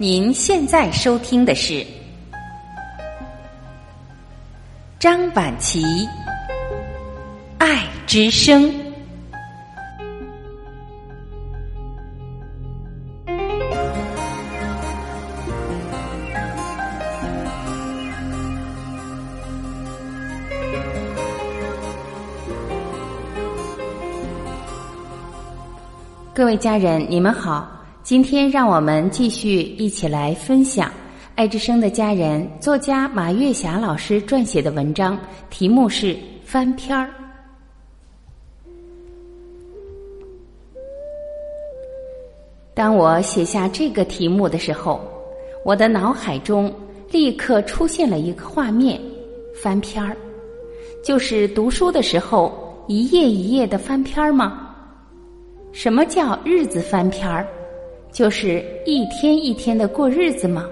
您现在收听的是张晚琪《爱之声》。各位家人，你们好。今天让我们继续一起来分享爱之声的家人作家马月霞老师撰写的文章，题目是《翻篇儿》。当我写下这个题目的时候，我的脑海中立刻出现了一个画面：翻篇儿，就是读书的时候一页一页的翻篇儿吗？什么叫日子翻篇儿？就是一天一天的过日子吗？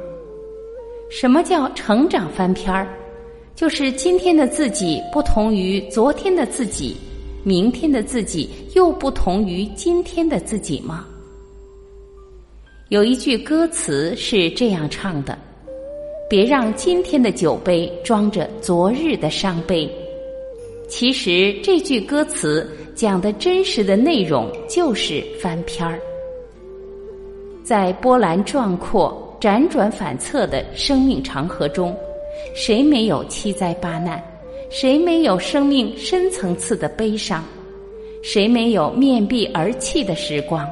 什么叫成长翻篇儿？就是今天的自己不同于昨天的自己，明天的自己又不同于今天的自己吗？有一句歌词是这样唱的：“别让今天的酒杯装着昨日的伤悲。”其实这句歌词讲的真实的内容就是翻篇儿。在波澜壮阔、辗转反侧的生命长河中，谁没有七灾八难？谁没有生命深层次的悲伤？谁没有面壁而泣的时光？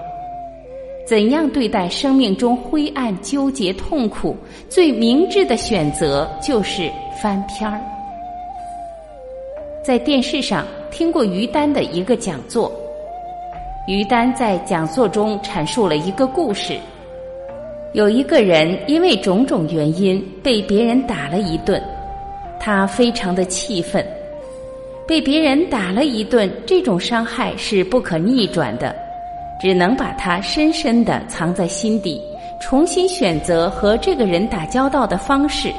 怎样对待生命中灰暗、纠结、痛苦？最明智的选择就是翻篇儿。在电视上听过于丹的一个讲座。于丹在讲座中阐述了一个故事：有一个人因为种种原因被别人打了一顿，他非常的气愤。被别人打了一顿，这种伤害是不可逆转的，只能把它深深的藏在心底，重新选择和这个人打交道的方式。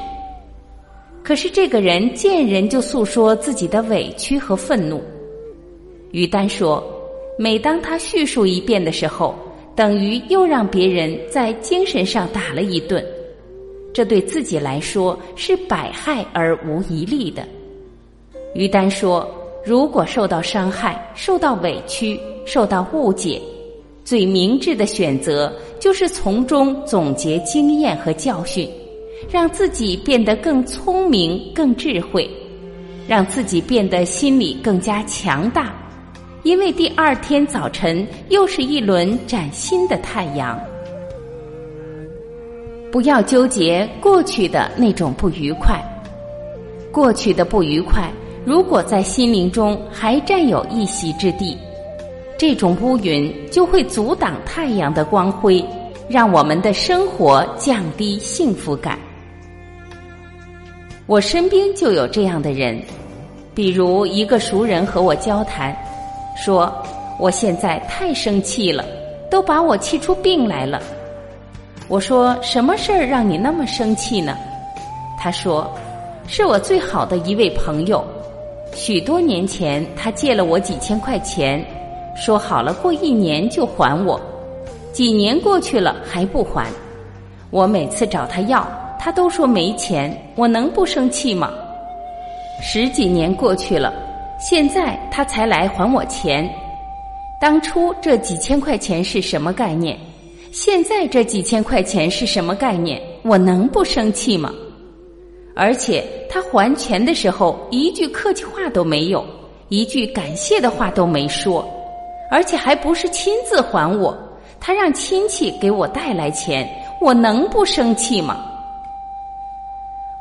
可是这个人见人就诉说自己的委屈和愤怒。于丹说。每当他叙述一遍的时候，等于又让别人在精神上打了一顿，这对自己来说是百害而无一利的。于丹说：“如果受到伤害、受到委屈、受到误解，最明智的选择就是从中总结经验和教训，让自己变得更聪明、更智慧，让自己变得心理更加强大。”因为第二天早晨又是一轮崭新的太阳。不要纠结过去的那种不愉快，过去的不愉快如果在心灵中还占有一席之地，这种乌云就会阻挡太阳的光辉，让我们的生活降低幸福感。我身边就有这样的人，比如一个熟人和我交谈。说：“我现在太生气了，都把我气出病来了。”我说：“什么事儿让你那么生气呢？”他说：“是我最好的一位朋友，许多年前他借了我几千块钱，说好了过一年就还我，几年过去了还不还。我每次找他要，他都说没钱，我能不生气吗？十几年过去了。”现在他才来还我钱，当初这几千块钱是什么概念？现在这几千块钱是什么概念？我能不生气吗？而且他还钱的时候一句客气话都没有，一句感谢的话都没说，而且还不是亲自还我，他让亲戚给我带来钱，我能不生气吗？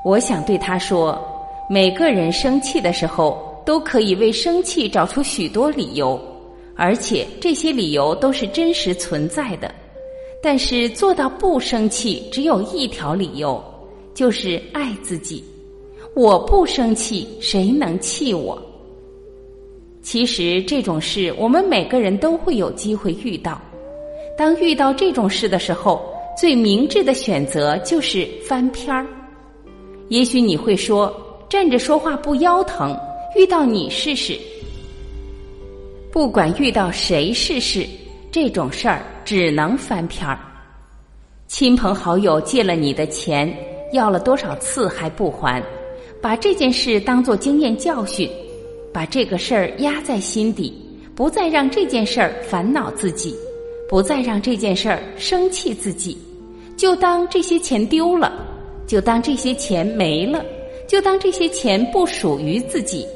我想对他说，每个人生气的时候。都可以为生气找出许多理由，而且这些理由都是真实存在的。但是做到不生气，只有一条理由，就是爱自己。我不生气，谁能气我？其实这种事，我们每个人都会有机会遇到。当遇到这种事的时候，最明智的选择就是翻篇儿。也许你会说，站着说话不腰疼。遇到你试试，不管遇到谁试试，这种事儿只能翻篇儿。亲朋好友借了你的钱，要了多少次还不还？把这件事当作经验教训，把这个事儿压在心底，不再让这件事儿烦恼自己，不再让这件事儿生气自己，就当这些钱丢了，就当这些钱没了，就当这些钱不属于自己，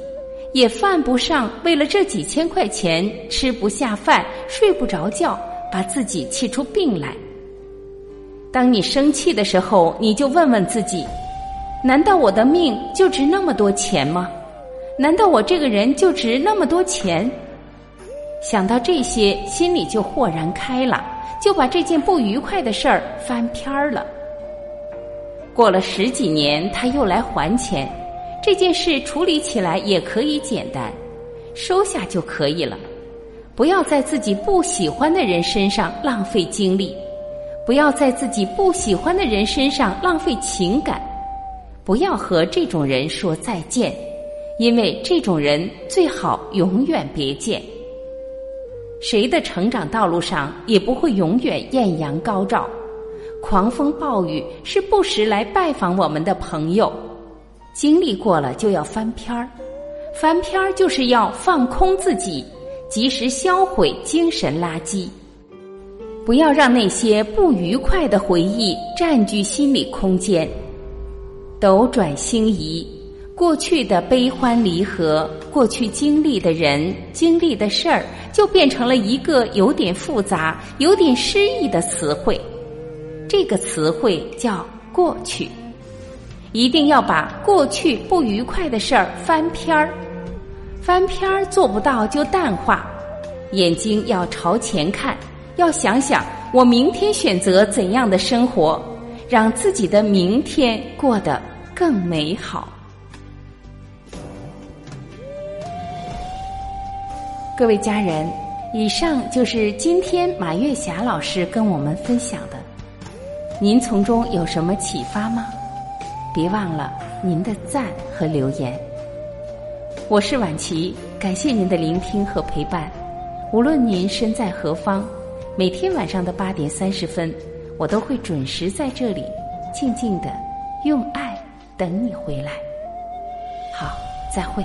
也犯不上为了这几千块钱吃不下饭、睡不着觉，把自己气出病来。当你生气的时候，你就问问自己。难道我的命就值那么多钱吗？难道我这个人就值那么多钱？想到这些，心里就豁然开朗，就把这件不愉快的事儿翻篇儿了。过了十几年，他又来还钱，这件事处理起来也可以简单，收下就可以了。不要在自己不喜欢的人身上浪费精力，不要在自己不喜欢的人身上浪费情感。不要和这种人说再见，因为这种人最好永远别见。谁的成长道路上也不会永远艳阳高照，狂风暴雨是不时来拜访我们的朋友。经历过了就要翻篇儿，翻篇儿就是要放空自己，及时销毁精神垃圾，不要让那些不愉快的回忆占据心理空间。斗转星移，过去的悲欢离合，过去经历的人、经历的事儿，就变成了一个有点复杂、有点诗意的词汇。这个词汇叫过去。一定要把过去不愉快的事儿翻篇儿，翻篇儿做不到就淡化。眼睛要朝前看，要想想我明天选择怎样的生活。让自己的明天过得更美好。各位家人，以上就是今天马月霞老师跟我们分享的。您从中有什么启发吗？别忘了您的赞和留言。我是婉琪，感谢您的聆听和陪伴。无论您身在何方，每天晚上的八点三十分。我都会准时在这里，静静的用爱等你回来。好，再会。